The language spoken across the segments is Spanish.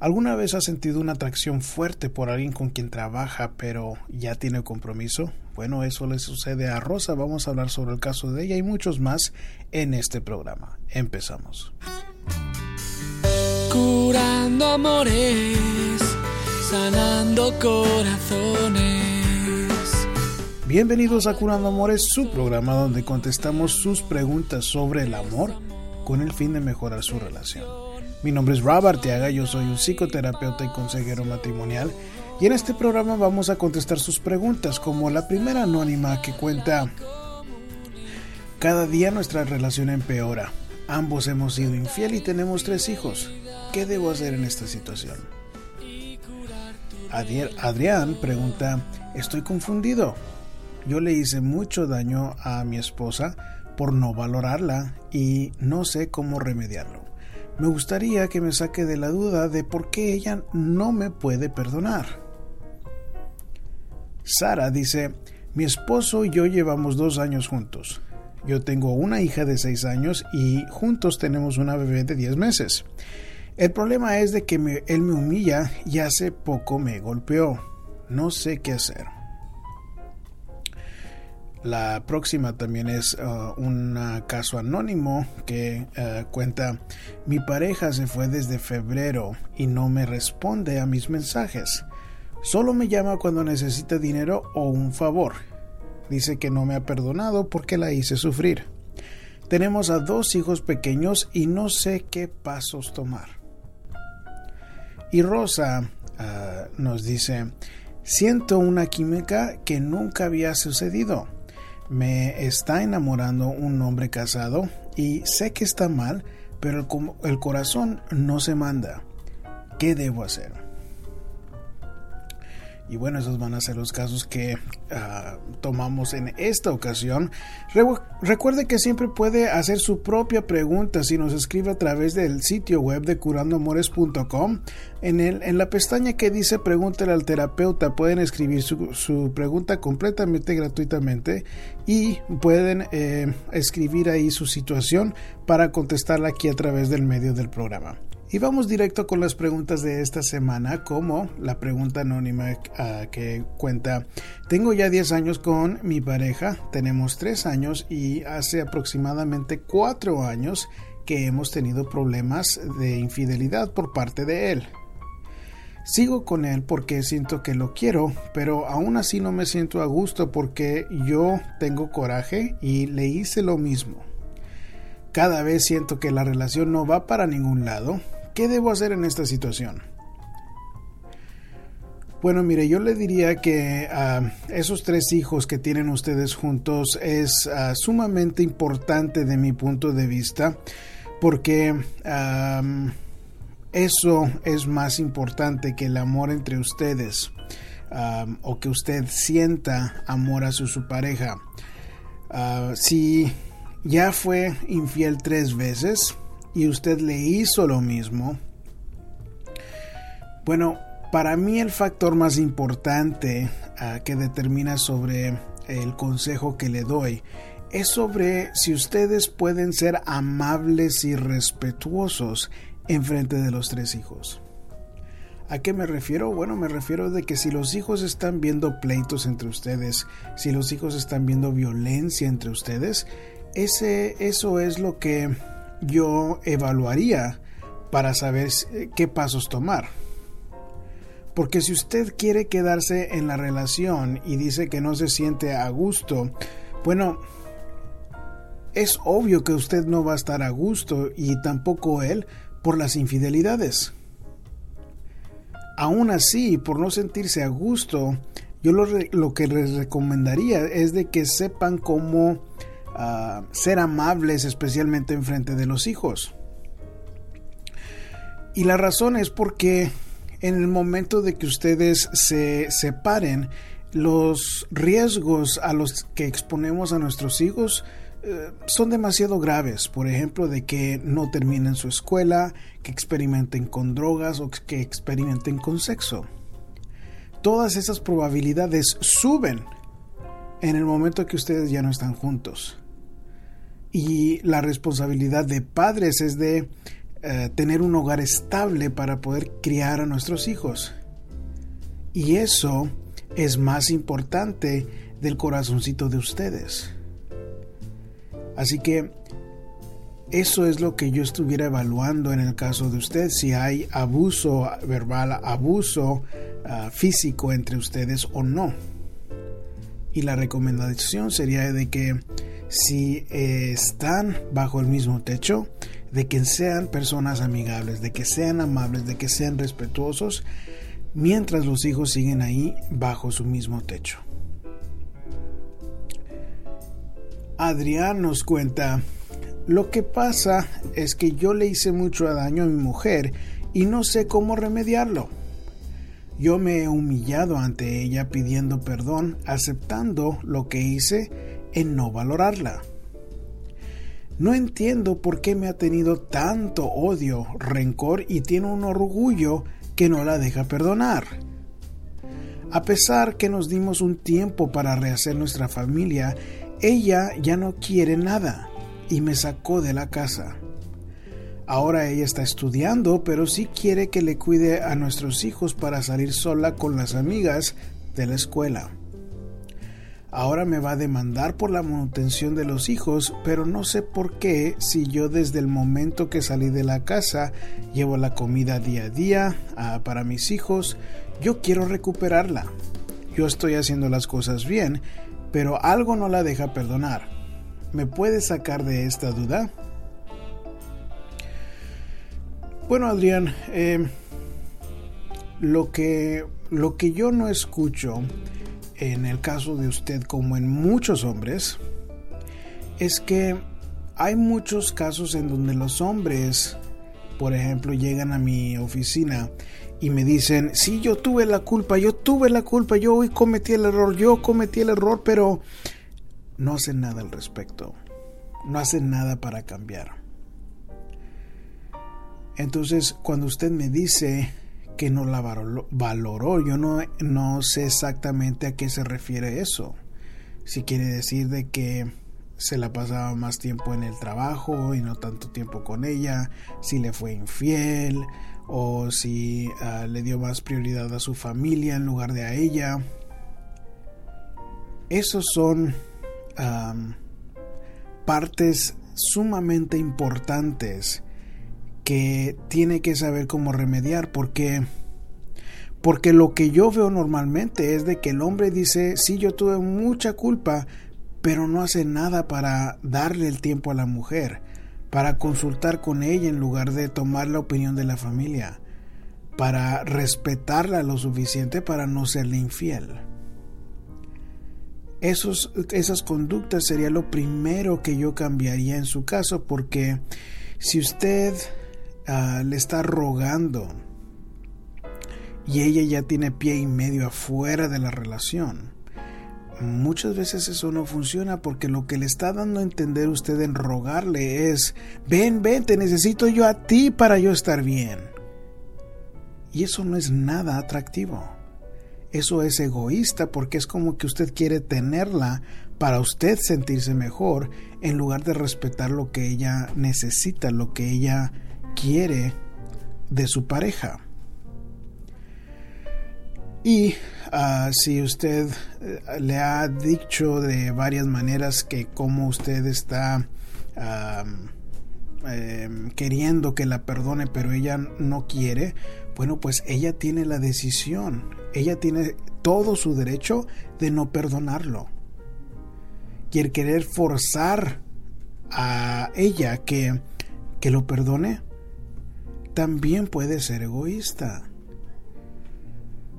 ¿Alguna vez ha sentido una atracción fuerte por alguien con quien trabaja pero ya tiene compromiso? Bueno, eso le sucede a Rosa. Vamos a hablar sobre el caso de ella y muchos más en este programa. Empezamos. Curando amores, sanando corazones. Bienvenidos a Curando Amores, su programa donde contestamos sus preguntas sobre el amor con el fin de mejorar su relación. Mi nombre es Robert Arteaga, yo soy un psicoterapeuta y consejero matrimonial y en este programa vamos a contestar sus preguntas como la primera anónima que cuenta cada día nuestra relación empeora. Ambos hemos sido infiel y tenemos tres hijos. ¿Qué debo hacer en esta situación? Adrián pregunta, estoy confundido. Yo le hice mucho daño a mi esposa por no valorarla y no sé cómo remediarlo. Me gustaría que me saque de la duda de por qué ella no me puede perdonar. Sara dice, mi esposo y yo llevamos dos años juntos. Yo tengo una hija de seis años y juntos tenemos una bebé de diez meses. El problema es de que él me humilla y hace poco me golpeó. No sé qué hacer. La próxima también es uh, un caso anónimo que uh, cuenta, mi pareja se fue desde febrero y no me responde a mis mensajes. Solo me llama cuando necesita dinero o un favor. Dice que no me ha perdonado porque la hice sufrir. Tenemos a dos hijos pequeños y no sé qué pasos tomar. Y Rosa uh, nos dice, siento una química que nunca había sucedido me está enamorando un hombre casado y sé que está mal, pero el, corazón no se manda. ¿Qué debo hacer? Y bueno, esos van a ser los casos que ah, tomamos en esta ocasión. recuerde que siempre puede hacer su propia pregunta si nos escribe a través del sitio web de curandoamores.com. En, en la pestaña que dice Pregúntale al terapeuta pueden escribir su, pregunta completamente gratuitamente y pueden eh, escribir ahí su situación para contestarla aquí a través del medio del programa. Y vamos directo con las preguntas de esta semana, como la pregunta anónima ah, que cuenta, tengo ya 10 años con mi pareja, tenemos 3 años y hace aproximadamente 4 años que hemos tenido problemas de infidelidad por parte de él. Sigo con él porque siento que lo quiero, pero aún así no me siento a gusto porque yo tengo coraje y le hice lo mismo. Cada vez siento que la relación no va para ningún lado ¿Qué debo hacer en esta situación? Bueno, mire, yo le diría que uh, esos tres hijos que tienen ustedes juntos es ah, sumamente importante de mi punto de vista porque eso es más importante que el amor entre ustedes o que usted sienta amor a su, su pareja. Ah, si ya fue infiel tres veces, y usted le hizo lo mismo, bueno, para mí el factor más importante ah, que determina sobre el consejo que le doy es sobre si ustedes pueden ser amables y respetuosos en frente de los tres hijos. ¿A qué me refiero? Bueno, me refiero de que si los hijos están viendo pleitos entre ustedes, si los hijos están viendo violencia entre ustedes, ese, eso es lo que yo evaluaría para saber qué pasos tomar. Porque si usted quiere quedarse en la relación y dice que no se siente a gusto, bueno, es obvio que usted no va a estar a gusto y tampoco él por las infidelidades. Aún así, por no sentirse a gusto, yo lo, que les recomendaría es de que sepan cómo ser amables especialmente en frente de los hijos. Y la razón es porque en el momento de que ustedes se separen, los riesgos a los que exponemos a nuestros hijos eh, son demasiado graves. Por ejemplo, de que no terminen su escuela, que experimenten con drogas o que experimenten con sexo. Todas esas probabilidades suben en el momento que ustedes ya no están juntos y la responsabilidad de padres es de eh, tener un hogar estable para poder criar a nuestros hijos. Y eso es más importante del corazoncito de ustedes. Así que eso es lo que yo estuviera evaluando en el caso de usted, si hay abuso verbal, abuso ah, físico entre ustedes o no. Y la recomendación sería de que si están bajo el mismo techo, de que sean personas amigables, de que sean amables, de que sean respetuosos, mientras los hijos siguen ahí bajo su mismo techo. Adrián nos cuenta, lo que pasa es que yo le hice mucho daño a mi mujer y no sé cómo remediarlo. Yo me he humillado ante ella pidiendo perdón, aceptando lo que hice en no valorarla. No entiendo por qué me ha tenido tanto odio, rencor y tiene un orgullo que no la deja perdonar. A pesar que nos dimos un tiempo para rehacer nuestra familia, ella ya no quiere nada y me sacó de la casa. Ahora ella está estudiando, pero sí quiere que le cuide a nuestros hijos para salir sola con las amigas de la escuela. Ahora me va a demandar por la manutención de los hijos, pero no sé por qué si yo desde el momento que salí de la casa llevo la comida día a día ah, para mis hijos, yo quiero recuperarla. Yo estoy haciendo las cosas bien pero algo no la deja perdonar. ¿Me puede sacar de esta duda? Bueno, Adrián, eh, lo, que, lo que yo no escucho en el caso de usted como en muchos hombres es que hay muchos casos en donde los hombres, por ejemplo, llegan a mi oficina y me dicen, sí, yo tuve la culpa, yo tuve la culpa, yo hoy cometí el error, yo cometí el error, pero no hacen nada al respecto, no hacen nada para cambiar. Entonces, cuando usted me dice que no la valoró, yo no, no sé exactamente a qué se refiere eso. Si quiere decir de que se la pasaba más tiempo en el trabajo y no tanto tiempo con ella, si le fue infiel, o si ah, le dio más prioridad a su familia en lugar de a ella. Esos son partes sumamente importantes que tiene que saber cómo remediar porque porque lo que yo veo normalmente es de que el hombre dice, sí, yo tuve mucha culpa, pero no hace nada para darle el tiempo a la mujer para consultar con ella en lugar de tomar la opinión de la familia, para respetarla lo suficiente para no serle infiel. Esos, esas conductas sería lo primero que yo cambiaría en su caso porque si usted ah, le está rogando y ella ya tiene pie y medio afuera de la relación, Muchas veces eso no funciona porque lo que le está dando a entender usted en rogarle es, ven, ven, te necesito yo a ti para yo estar bien. Y eso no es nada atractivo. Eso es egoísta porque es como que usted quiere tenerla para usted sentirse mejor en lugar de respetar lo que ella necesita, lo que ella quiere de su pareja. Y Ah, si usted eh, le ha dicho de varias maneras que como usted está em, queriendo que la perdone pero ella no quiere, bueno pues ella tiene la decisión, ella tiene todo su derecho de no perdonarlo. El querer forzar a ella que, que lo perdone, también puede ser egoísta.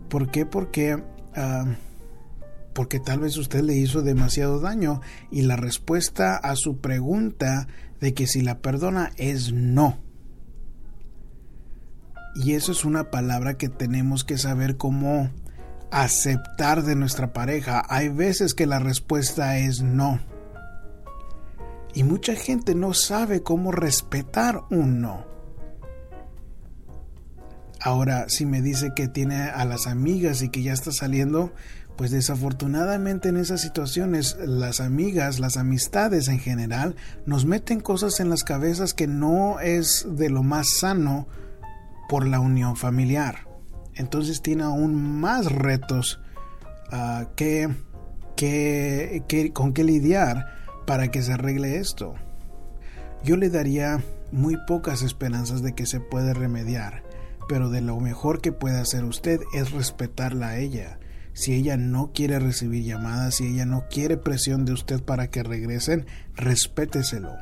¿Por qué? Porque, ah, porque tal vez usted le hizo demasiado daño y la respuesta a su pregunta de que si la perdona es no. Y eso es una palabra que tenemos que saber cómo aceptar de nuestra pareja. Hay veces que la respuesta es no. Y mucha gente no sabe cómo respetar un no. Ahora, si me dice que tiene a las amigas y que ya está saliendo, pues desafortunadamente en esas situaciones las amigas, las amistades en general, nos meten cosas en las cabezas que no es de lo más sano por la unión familiar. Entonces tiene aún más retos que, que, que, con que lidiar para que se arregle esto. Yo le daría muy pocas esperanzas de que se puede remediar, pero de lo mejor que puede hacer usted es respetarla a ella si ella no quiere recibir llamadas, si ella no quiere presión de usted para que regresen, respéteselo.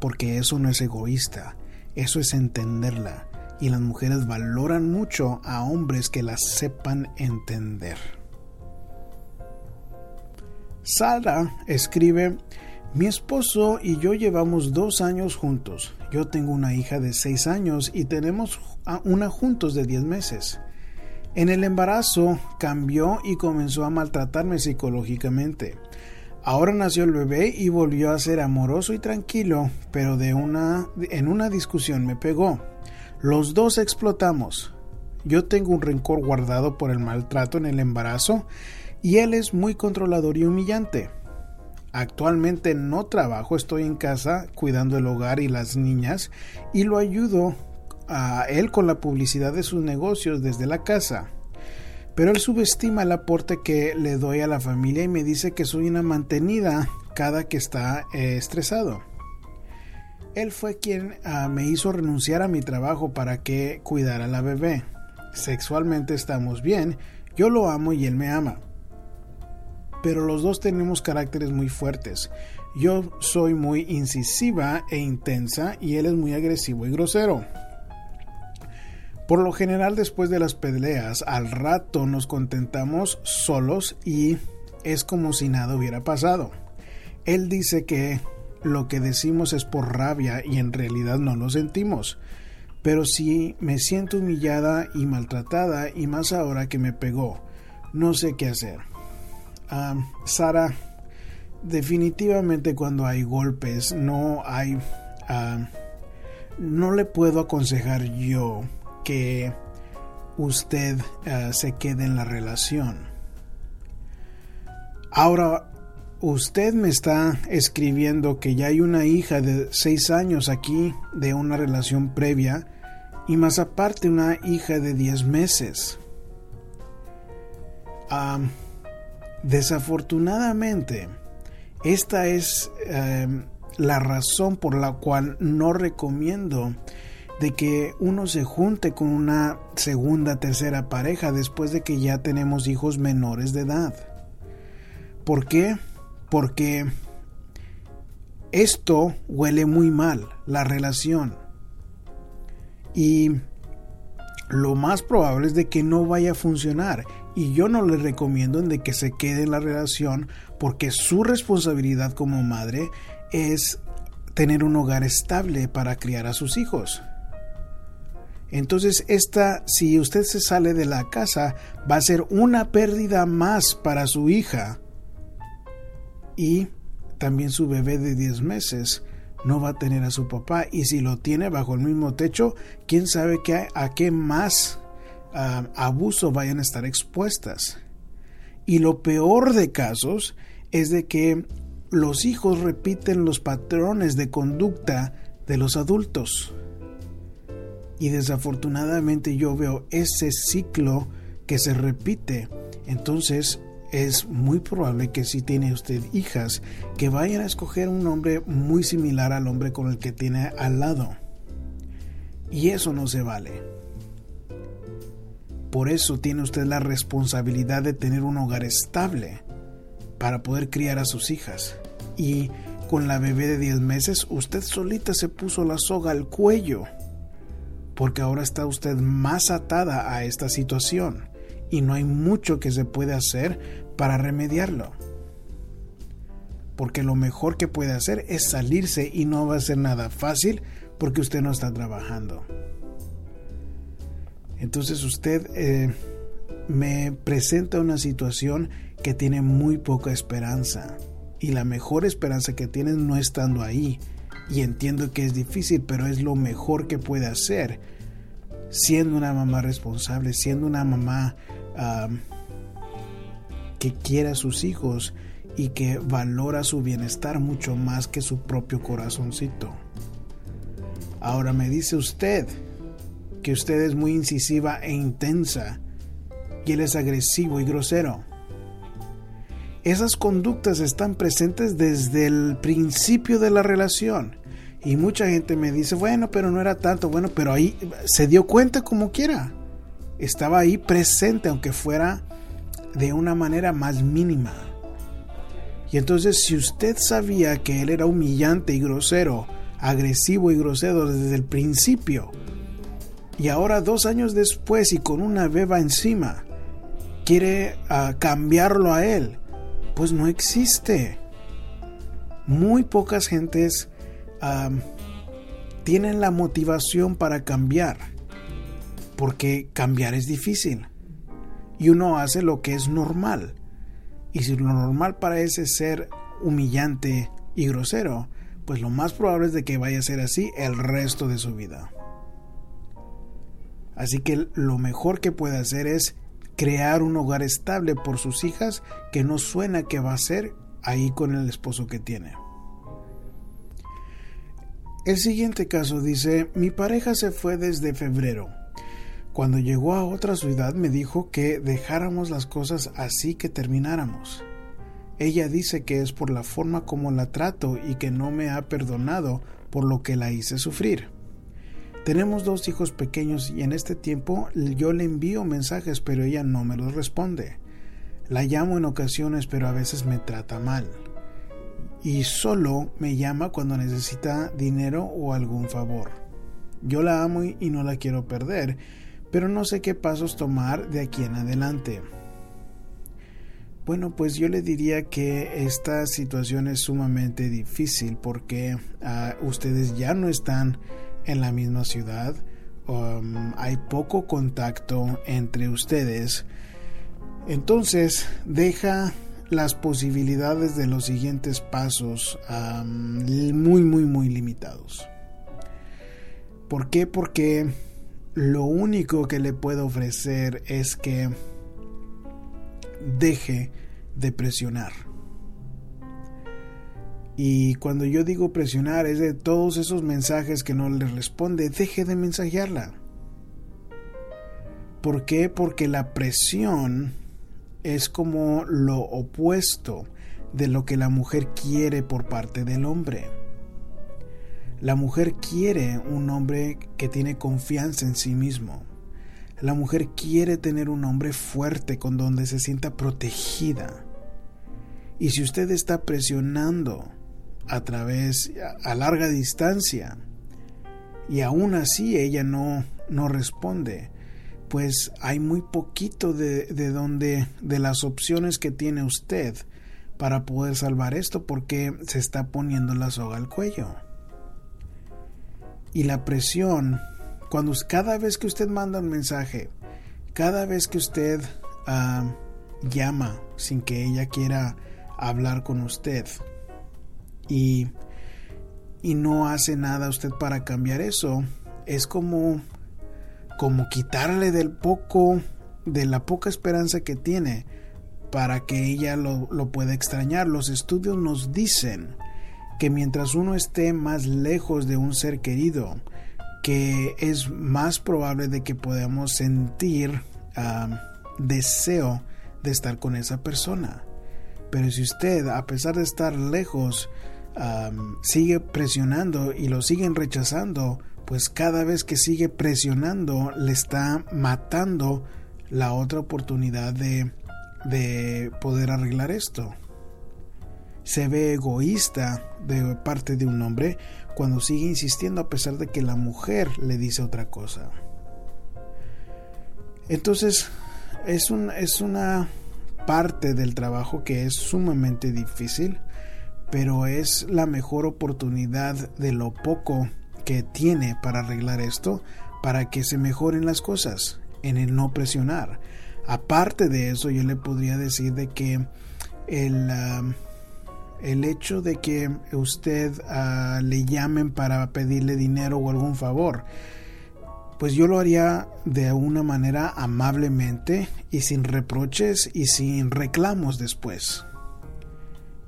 Porque eso no es egoísta, eso es entenderla. Y las mujeres valoran mucho a hombres que las sepan entender. Sara escribe, mi esposo y yo llevamos dos años juntos. Yo tengo una hija de seis años y tenemos una juntos de diez meses. En el embarazo cambió y comenzó a maltratarme psicológicamente. Ahora nació el bebé y volvió a ser amoroso y tranquilo, pero de una, en una discusión me pegó. Los dos explotamos. Yo tengo un rencor guardado por el maltrato en el embarazo y él es muy controlador y humillante. Actualmente no trabajo, estoy en casa cuidando el hogar y las niñas y lo ayudo a él con la publicidad de sus negocios desde la casa. Pero él subestima el aporte que le doy a la familia y me dice que soy una mantenida cada que está eh, estresado. Él fue quien ah, me hizo renunciar a mi trabajo para que cuidara a la bebé. Sexualmente estamos bien, yo lo amo y él me ama. Pero los dos tenemos caracteres muy fuertes. Yo soy muy incisiva e intensa y él es muy agresivo y grosero. Por lo general después de las peleas al rato nos contentamos solos y es como si nada hubiera pasado. Él dice que lo que decimos es por rabia y en realidad no lo sentimos. Pero si me siento humillada y maltratada y más ahora que me pegó, no sé qué hacer. Sara, definitivamente cuando hay golpes no hay... No le puedo aconsejar yo que usted eh, se quede en la relación. Ahora, usted me está escribiendo que ya hay una hija de seis años aquí de una relación previa y más aparte una hija de diez meses. Desafortunadamente, esta es em, la razón por la cual no recomiendo de que uno se junte con una segunda, tercera pareja después de que ya tenemos hijos menores de edad. ¿Por qué? Porque esto huele muy mal, la relación. Y lo más probable es de que no vaya a funcionar. Y yo no le recomiendo de que se quede en la relación porque su responsabilidad como madre es tener un hogar estable para criar a sus hijos. Entonces, esta, si usted se sale de la casa, va a ser una pérdida más para su hija. Y también su bebé de 10 meses no va a tener a su papá. Y si lo tiene bajo el mismo techo, quién sabe qué, a qué más abuso vayan a estar expuestas. Y lo peor de casos es de que los hijos repiten los patrones de conducta de los adultos. Y desafortunadamente yo veo ese ciclo que se repite. Entonces es muy probable que si tiene usted hijas, que vayan a escoger un hombre muy similar al hombre con el que tiene al lado. Y eso no se vale. Por eso tiene usted la responsabilidad de tener un hogar estable para poder criar a sus hijas. Y con la bebé de 10 meses, usted solita se puso la soga al cuello porque ahora está usted más atada a esta situación y no hay mucho que se puede hacer para remediarlo. Porque lo mejor que puede hacer es salirse y no va a ser nada fácil porque usted no está trabajando. Entonces usted eh, me presenta una situación que tiene muy poca esperanza. Y la mejor esperanza que tiene no estando ahí, y entiendo que es difícil, pero es lo mejor que puede hacer siendo una mamá responsable, siendo una mamá que quiere a sus hijos y que valora su bienestar mucho más que su propio corazoncito. Ahora me dice usted que usted es muy incisiva e intensa y él es agresivo y grosero. Esas conductas están presentes desde el principio de la relación. Y mucha gente me dice, bueno, pero no era tanto, bueno, pero ahí se dio cuenta como quiera. Estaba ahí presente, aunque fuera de una manera más mínima. Y entonces si usted sabía que él era humillante y grosero, agresivo y grosero desde el principio, y ahora dos años después y con una beba encima, quiere ah, cambiarlo a él, pues no existe. Muy pocas gentes tienen la motivación para cambiar, porque cambiar es difícil. Y uno hace lo que es normal. Y si lo normal parece ser humillante y grosero, pues lo más probable es de que vaya a ser así el resto de su vida. Así que lo mejor que puede hacer es crear un hogar estable por sus hijas que no suena que va a ser ahí con el esposo que tiene. El siguiente caso dice, mi pareja se fue desde febrero. Cuando llegó a otra ciudad me dijo que dejáramos las cosas así que termináramos. Ella dice que es por la forma como la trato y que no me ha perdonado por lo que la hice sufrir. Tenemos dos hijos pequeños y en este tiempo yo le envío mensajes pero ella no me los responde. La llamo en ocasiones pero a veces me trata mal. Y solo me llama cuando necesita dinero o algún favor. Yo la amo y no la quiero perder, pero no sé qué pasos tomar de aquí en adelante. Bueno, pues yo le diría que esta situación es sumamente difícil porque ah, ustedes ya no están en la misma ciudad, um, hay poco contacto entre ustedes, entonces deja las posibilidades de los siguientes pasos um, muy, muy, muy limitados. ¿Por qué? Porque lo único que le puedo ofrecer es que deje de presionar. Y cuando yo digo presionar es de todos esos mensajes que no le responde, deje de mensajearla. ¿Por qué? Porque la presión es como lo opuesto de lo que la mujer quiere por parte del hombre. La mujer quiere un hombre que tiene confianza en sí mismo. La mujer quiere tener un hombre fuerte con donde se sienta protegida. Y si usted está presionando a través, a larga distancia, y aún así ella no, no responde, pues hay muy poquito de, de donde, de las opciones que tiene usted para poder salvar esto porque se está poniendo la soga al cuello. Y la presión, cuando cada vez que usted manda un mensaje, cada vez que usted ah, llama sin que ella quiera hablar con usted, y, y no hace nada usted para cambiar eso, es como, como quitarle del poco, de la poca esperanza que tiene para que ella lo, lo pueda extrañar. Los estudios nos dicen que mientras uno esté más lejos de un ser querido, que es más probable de que podamos sentir deseo de estar con esa persona. Pero si usted, a pesar de estar lejos, sigue presionando y lo siguen rechazando, pues cada vez que sigue presionando le está matando la otra oportunidad de, de poder arreglar esto. Se ve egoísta de parte de un hombre cuando sigue insistiendo a pesar de que la mujer le dice otra cosa. Entonces, es, un, es una parte del trabajo que es sumamente difícil pero es la mejor oportunidad de lo poco que tiene para arreglar esto, para que se mejoren las cosas, en el no presionar. Aparte de eso, yo le podría decir de que el, el hecho de que usted ah, le llamen para pedirle dinero o algún favor, pues yo lo haría de una manera amablemente y sin reproches y sin reclamos después.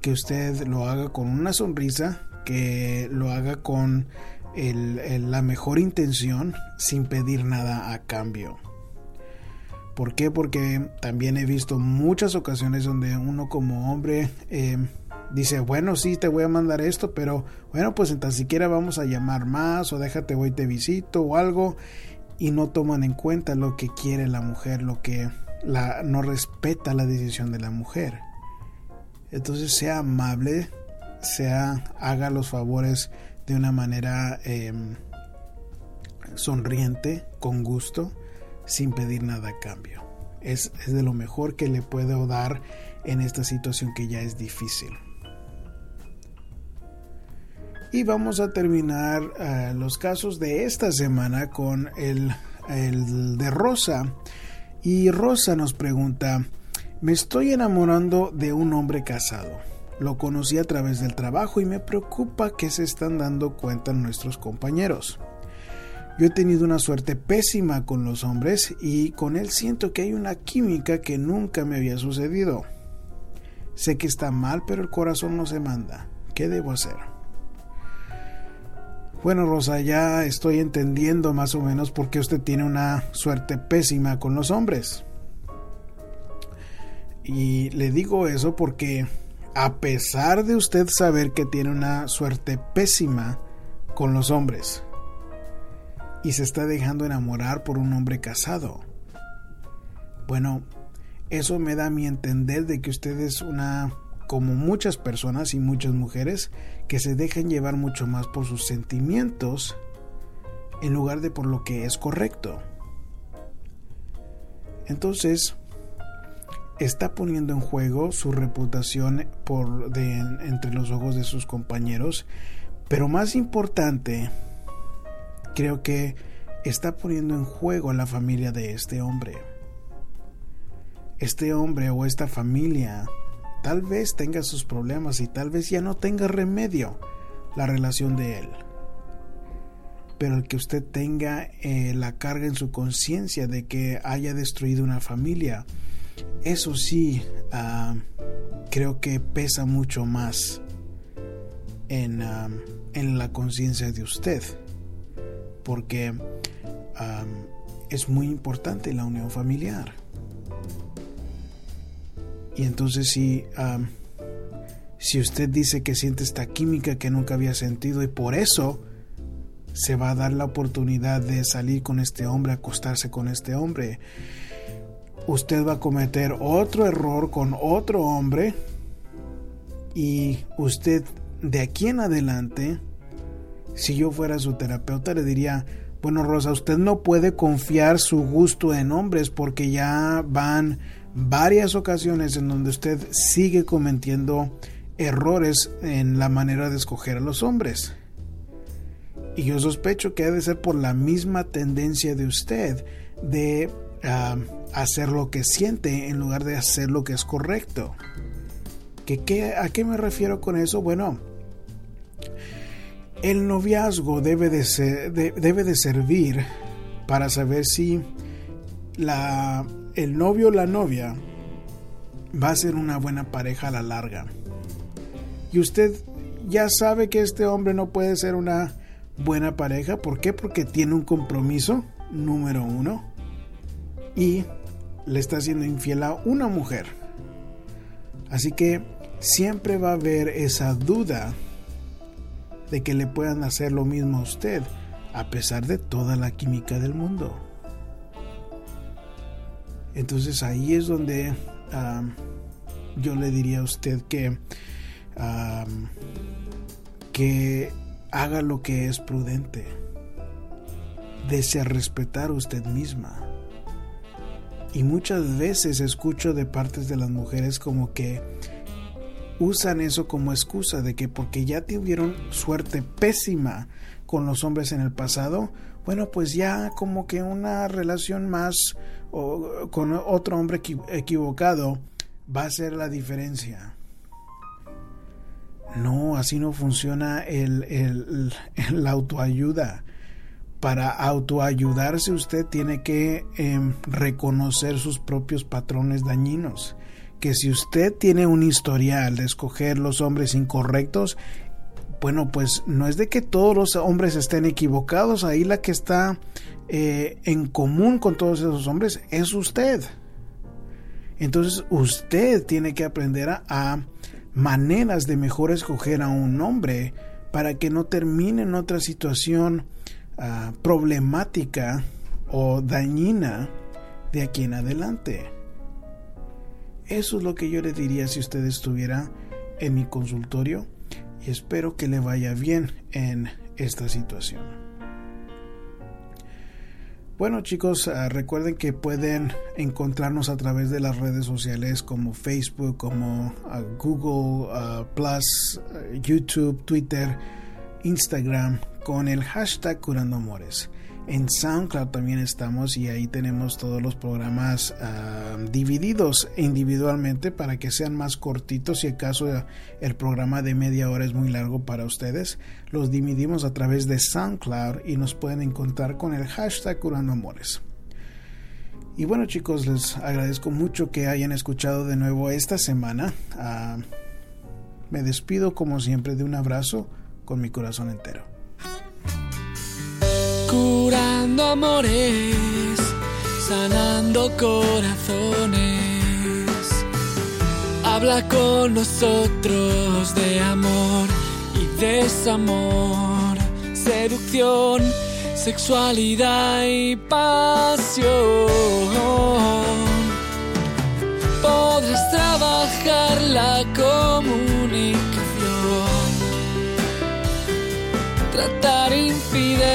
Que usted lo haga con una sonrisa, que lo haga con la mejor intención sin pedir nada a cambio. ¿Por qué? Porque también he visto muchas ocasiones donde uno como hombre eh, dice, bueno, sí, te voy a mandar esto, pero bueno, pues tan siquiera vamos a llamar más o déjate voy te visito o algo y no toman en cuenta lo que quiere la mujer, lo que la, no respeta la decisión de la mujer. Entonces sea amable, sea haga los favores de una manera em, sonriente, con gusto, sin pedir nada a cambio. Es, de lo mejor que le puedo dar en esta situación que ya es difícil. Y vamos a terminar eh, los casos de esta semana con el, el de Rosa. Y Rosa nos pregunta, me estoy enamorando de un hombre casado. Lo conocí a través del trabajo y me preocupa que se están dando cuenta nuestros compañeros. Yo he tenido una suerte pésima con los hombres y con él siento que hay una química que nunca me había sucedido. Sé que está mal, pero el corazón no se manda. ¿Qué debo hacer? Bueno, Rosa, ya estoy entendiendo más o menos por qué usted tiene una suerte pésima con los hombres. Y le digo eso porque a pesar de usted saber que tiene una suerte pésima con los hombres y se está dejando enamorar por un hombre casado, bueno, eso me da a mi entender de que usted es una como muchas personas y muchas mujeres que se dejan llevar mucho más por sus sentimientos en lugar de por lo que es correcto. Entonces, está poniendo en juego su reputación por de, entre los ojos de sus compañeros, pero más importante, creo que está poniendo en juego a la familia de este hombre. Este hombre o esta familia Tal vez tenga sus problemas y tal vez ya no tenga remedio la relación de él. Pero el que usted tenga eh, la carga en su conciencia de que haya destruido una familia, eso sí ah, creo que pesa mucho más en, ah, en la conciencia de usted. Porque ah, es muy importante la unión familiar. Y entonces si, si usted dice que siente esta química que nunca había sentido y por eso se va a dar la oportunidad de salir con este hombre, acostarse con este hombre, usted va a cometer otro error con otro hombre y usted de aquí en adelante, si yo fuera su terapeuta, le diría, bueno Rosa, usted no puede confiar su gusto en hombres porque ya van varias ocasiones en donde usted sigue cometiendo errores en la manera de escoger a los hombres. Y yo sospecho que ha de ser por la misma tendencia de usted de ah, hacer lo que siente en lugar de hacer lo que es correcto. ¿Qué, ¿A qué me refiero con eso? Bueno, el noviazgo debe de, ser, debe de servir para saber si la el novio o la novia va a ser una buena pareja a la larga. Y usted ya sabe que este hombre no puede ser una buena pareja. ¿Por qué? Porque tiene un compromiso, número uno, y le está siendo infiel a una mujer. Así que siempre va a haber esa duda de que le puedan hacer lo mismo a usted, a pesar de toda la química del mundo. Entonces ahí es donde yo le diría a usted que, que haga lo que es prudente. Desea respetar a usted misma. Y muchas veces escucho de partes de las mujeres como que usan eso como excusa de que porque ya tuvieron suerte pésima con los hombres en el pasado, bueno, pues ya como que una relación más o con otro hombre equivocado va a ser la diferencia. No, así no funciona el, el, la autoayuda. Para autoayudarse usted tiene que em, reconocer sus propios patrones dañinos. Que si usted tiene un historial de escoger los hombres incorrectos, bueno, pues no es de que todos los hombres estén equivocados, ahí la que está eh, en común con todos esos hombres es usted. Entonces usted tiene que aprender a, maneras de mejor escoger a un hombre para que no termine en otra situación ah, problemática o dañina de aquí en adelante. Eso es lo que yo le diría si usted estuviera en mi consultorio y espero que le vaya bien en esta situación. Bueno chicos, ah, recuerden que pueden encontrarnos a través de las redes sociales como Facebook, como ah, Google Plus, YouTube, Twitter, Instagram con el hashtag Curando Amores. En SoundCloud también estamos y ahí tenemos todos los programas ah, divididos individualmente para que sean más cortitos. Si acaso el programa de media hora es muy largo para ustedes, los dividimos a través de SoundCloud y nos pueden encontrar con el hashtag Curando Amores. Y bueno chicos, les agradezco mucho que hayan escuchado de nuevo esta semana. Ah, me despido como siempre de un abrazo con mi corazón entero curando amores, sanando corazones. Habla con nosotros de amor y desamor, seducción, sexualidad y pasión. Podrás trabajar la